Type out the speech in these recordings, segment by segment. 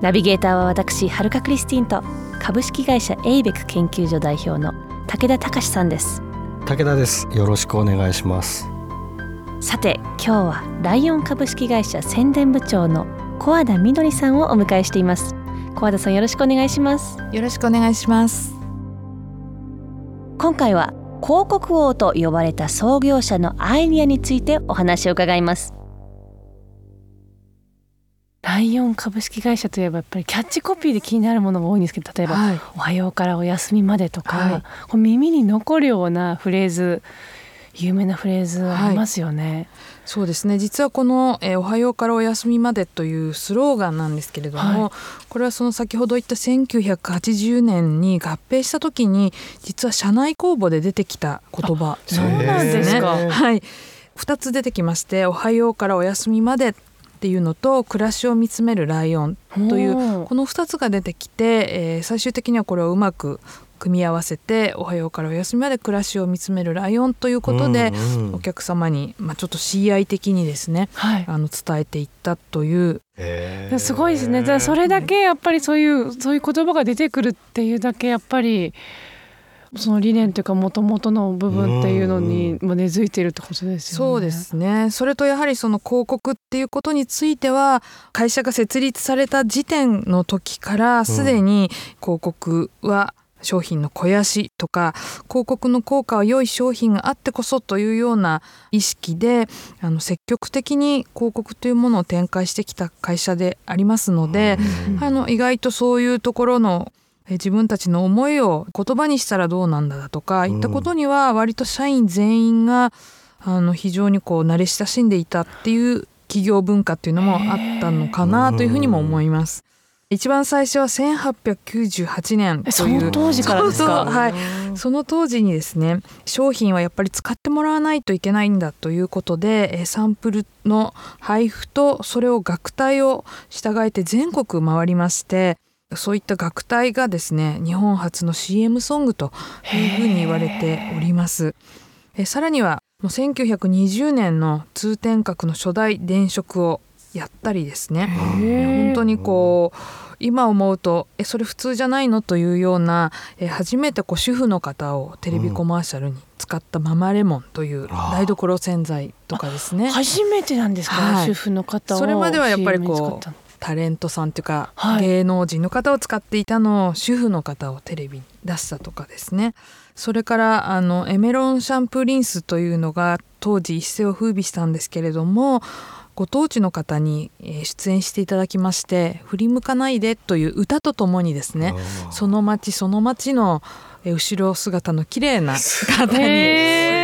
ナビゲーターは私はるかクリスティンと株式会社エイベック研究所代表の武田隆さんです。武田です。よろしくお願いします。さて今日はライオン株式会社宣伝部長の小和田みどりさんをお迎えしています。小和田さんよろしくお願いします。よろしくお願いします。今回は広告王と呼ばれた創業者のアイディアについてお話を伺いますライオン株式会社といえばやっぱりキャッチコピーで気になるものが多いんですけど例えば、はい。おはようからお休みまでとか、はい。こう耳に残るようなフレーズ有名なフレーズありますよね、そうですね。実はこの、えーおはようからお休みまで」というスローガンなんですけれども、はい。これはその先ほど言った1980年に合併した時に実は社内公募で出てきた言葉そうなんですか。へーはい、2つ出てきまして「おはようからお休みまで」っていうのと「暮らしを見つめるライオン」というこの2つが出てきて、えー最終的にはこれをうまく組み合わせて「おはようからお休みまで暮らしを見つめるライオン」ということで、うんうん。お客様に、まあ、ちょっと CI 的にですねはい。あの伝えていったという。すごいですね。それだけやっぱりそういうそういう言葉が出てくるっていうだけやっぱりその理念というか元々の部分っていうのにも根付いているってことですよね。そうですね。それとやはりその広告っていうことについては会社が設立された時点の時からすでに広告は商品の肥やしとか広告の効果は良い商品があってこそというような意識であの積極的に広告というものを展開してきた会社でありますので、うん。あの意外とそういうところのえ自分たちの思いを言葉にしたらどうなんだとか言ったことには割と社員全員があの非常にこう慣れ親しんでいたっていう企業文化っていうのもあったのかなというふうにも思います。一番最初は1898年というの当時からですか？はいその当時にですね商品はやっぱり使ってもらわないといけないんだということでえーサンプルの配布とそれを楽隊を従えて全国回りましてそういった楽隊がですね日本初の CM ソングというふうに言われております。えーさらにはもう1920年の通天閣の初代電飾をやったりですね。本当にこう今思うとえそれ普通じゃないのというようなえ初めてこう主婦の方をテレビコマーシャルに使ったママレモンという台所洗剤とかですね。初めてなんですか、はい。主婦の方をそれまではやっぱりこうタレントさんというか、はい。芸能人の方を使っていたのを主婦の方をテレビに出したとかですねそれからあのエメロンシャンプーリンスというのが当時一世を風靡したんですけれどもご当地の方にえー出演していただきまして「振り向かないで」という歌とともにですねその町その町のえー後ろ姿の綺麗な 方に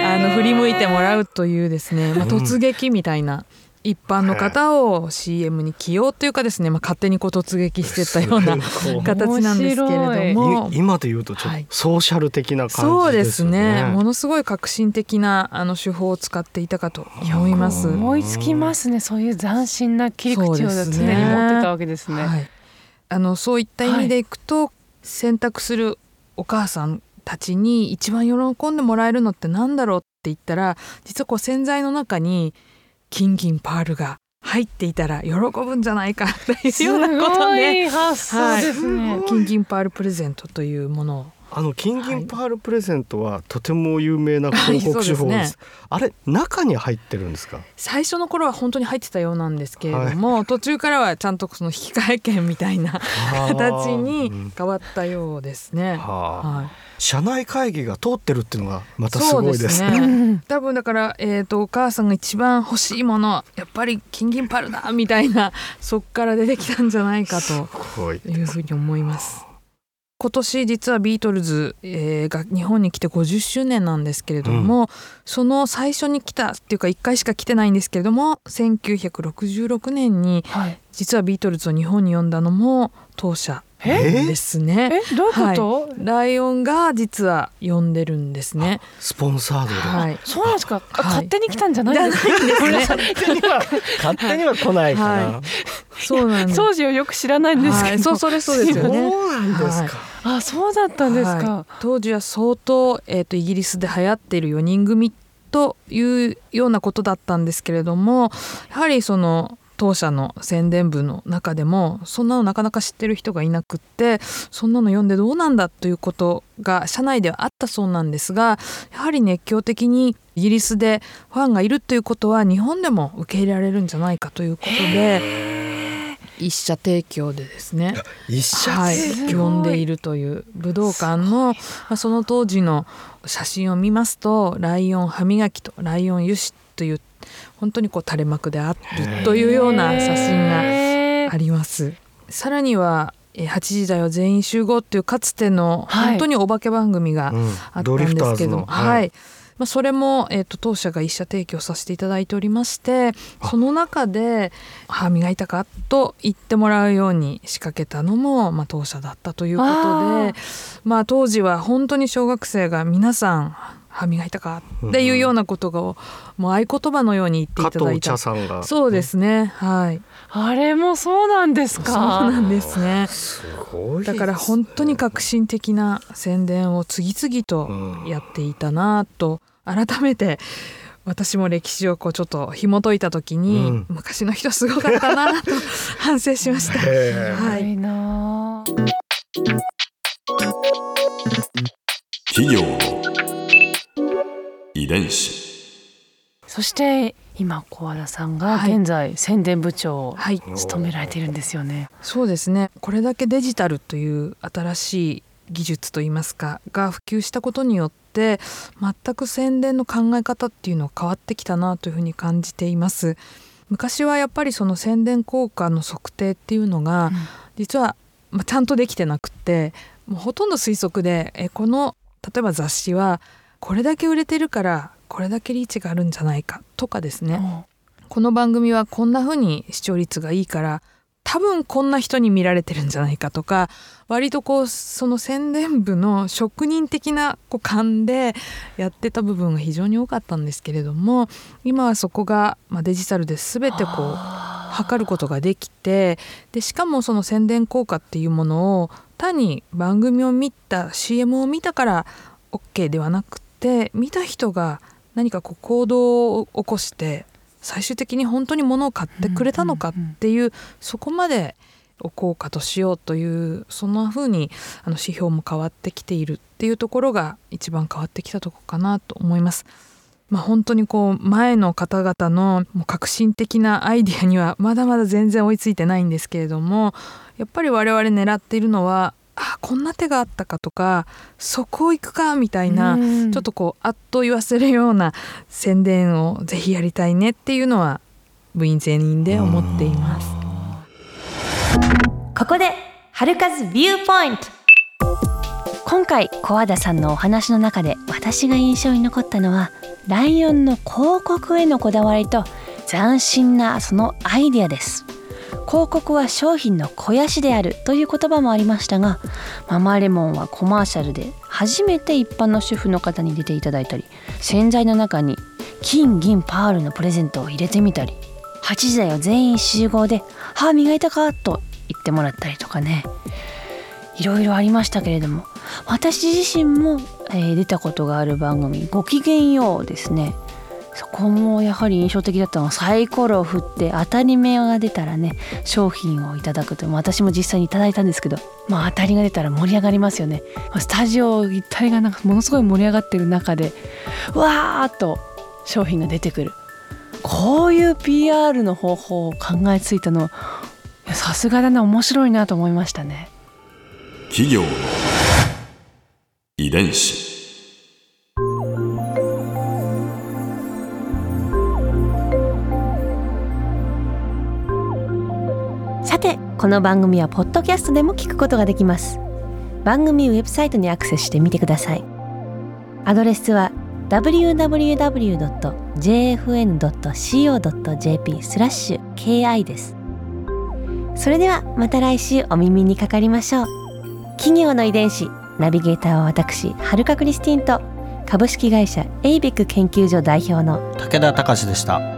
あの振り向いてもらうというですね、まあ、突撃みたいな一般の方を CM に起用というかですね、まあ、勝手にこう突撃してったような 形なんですけれども。い。今で言うとちょっはい。とソーシャル的なそう感じでですすよね。ね。ものすごい革新的なあの手法を使っていたかと思います。思いつきますね。そういう斬新な切り口を常にそうですね。持ってたわけですね。はい、あのそういった意味でいくと、選択するお母さんたちに一番喜んでもらえるのってなんだろうって言ったら実はこう洗剤の中に金銀パールが入っていたら喜ぶんじゃないかというようなことすで、ごい発想ですね。金銀パールプレゼントというものをあの金銀パールプレゼントはとても有名な広告手法です。はいそうあれ中に入ってるんですか？最初の頃は本当に入ってたようなんですけれども、途中からはちゃんとその引換券みたいな形にうん変わったようですね。はい社内会議が通ってるっていうのがまたすごいですね。ね 多分だから、えー、とお母さんが一番欲しいものやっぱり金銀パルだみたいなそっから出てきたんじゃないかというふうに思います。今年実はビートルズ、えーが日本に来て50周年なんですけれども、その最初に来たっていうか1回しか来てないんですけれども1966年にはい。実はビートルズを日本に呼んだのも当社え？ですね。え？どういうこと、ライオンが実は呼んでるんですね。スポンサードで、はい。そうなんですか、あはい。勝手に来たんじゃないんですか？勝手には来ないから、はそうなんです。当時をよく知らないんですけど、はい、そうそれそうですよね。そうなんですか、あそうだったんですか、はい。当時は相当、えー、とイギリスで流行っている4人組というようなことだったんですけれどもやはりその当社の宣伝部の中でもそんなのなかなか知ってる人がいなくってそんなの読んでどうなんだということが社内ではあったそうなんですがやはり熱狂的にイギリスでファンがいるということは日本でも受け入れられるんじゃないかということで一社提供でですね。一社はい。呼んでいるという武道館の、まあ、その当時の写真を見ますとライオン歯磨きとライオン油脂という本当にこう垂れ幕であるというような写真ががあります。さらにはえー8時だよ全員集合っていうかつてのはい。本当にお化け番組がうん。あったんですけど、ターズの。はい、まあ、それも、えー、と当社が一社提供させていただいておりましてその中で「歯磨いたか?」と言ってもらうように仕掛けたのも、まあ、当社だったということあでまあ、当時は本当に小学生が皆さん「歯磨いたか?」っていうようなことがもう合言葉のように言っていただいた茶さんがそうですねはいあれもそうなんですそうかなんですね。すごいだから本当に革新的な宣伝を次々とうん。やっていたなと改めて私も歴史をこうちょっと紐解いた時に、うん。昔の人すごかったなと 反省しました。はい。いな企業。の遺伝子そして今小和田さんがはい。現在宣伝部長をはい、務められているんですよね。そうですね。これだけデジタルという新しい技術といいますかが普及したことによって全く宣伝の考え方っていうのは変わってきたなというふうに感じています。昔はやっぱりその宣伝効果の測定っていうのが、実は、まあ、ちゃんとできてなくってもうほとんど推測でえこの例えば雑誌はこれだけ売れてるからこれだけリーチがあるんじゃないかとかですね。この番組はこんな風に視聴率がいいから多分こんな人に見られてるんじゃないかとか割とこうその宣伝部の職人的なこう勘でやってた部分が非常に多かったんですけれども今はそこが、まあ、デジタルで全てこう測ることができてでしかもその宣伝効果っていうものを単に番組を見た CM を見たから OK ではなくて見た人が何かこう行動を起こして最終的に本当に物を買ってくれたのかっていうそこまでを効果としようというそんな風にあの指標も変わってきているっていうところが一番変わってきたところかなと思います。まあ、本当にこう前の方々のもう革新的なアイディアにはまだまだ全然追いついてないんですけれどもやっぱり我々狙っているのはあこんな手があったかとかそこ行くかみたいなうん。ちょっとこうあっと言わせるような宣伝をぜひやりたいねっていうのは部員全員で思っています。ここで春風ビューポイント。今回小和田さんのお話の中で私が印象に残ったのはライオンの広告へのこだわりと斬新なそのアイデアです広告は商品の肥やしであるという言葉もありましたがママレモンはコマーシャルで初めて一般の主婦の方に出ていただいたり洗剤の中に金銀パールのプレゼントを入れてみたり8時だよ全員集合で歯磨いたかと言ってもらったりとかね。いろいろありましたけれども私自身も、えー出たことがある番組「ごきげんよう」ですね。そこもやはり印象的だったのはサイコロを振って当たり目が出たらね商品をいただくという私も実際にいただいたんですけどまあ当たりが出たら盛り上がりますよね。スタジオ一体がなんかものすごい盛り上がってる中でわーっと商品が出てくる。こういう PR の方法を考えついたのさすがだな面白いなと思いましたね。企業遺伝子。この番組はポッドキャストでも聞くことができます。番組ウェブサイトにアクセスしてみてください。アドレスは www.jfn.co.jp スラッシュ KI です。それではまた来週お耳にかかりましょう。企業の遺伝子ナビゲーターは私はるかクリスティンと株式会社エイベック研究所代表の武田隆でした。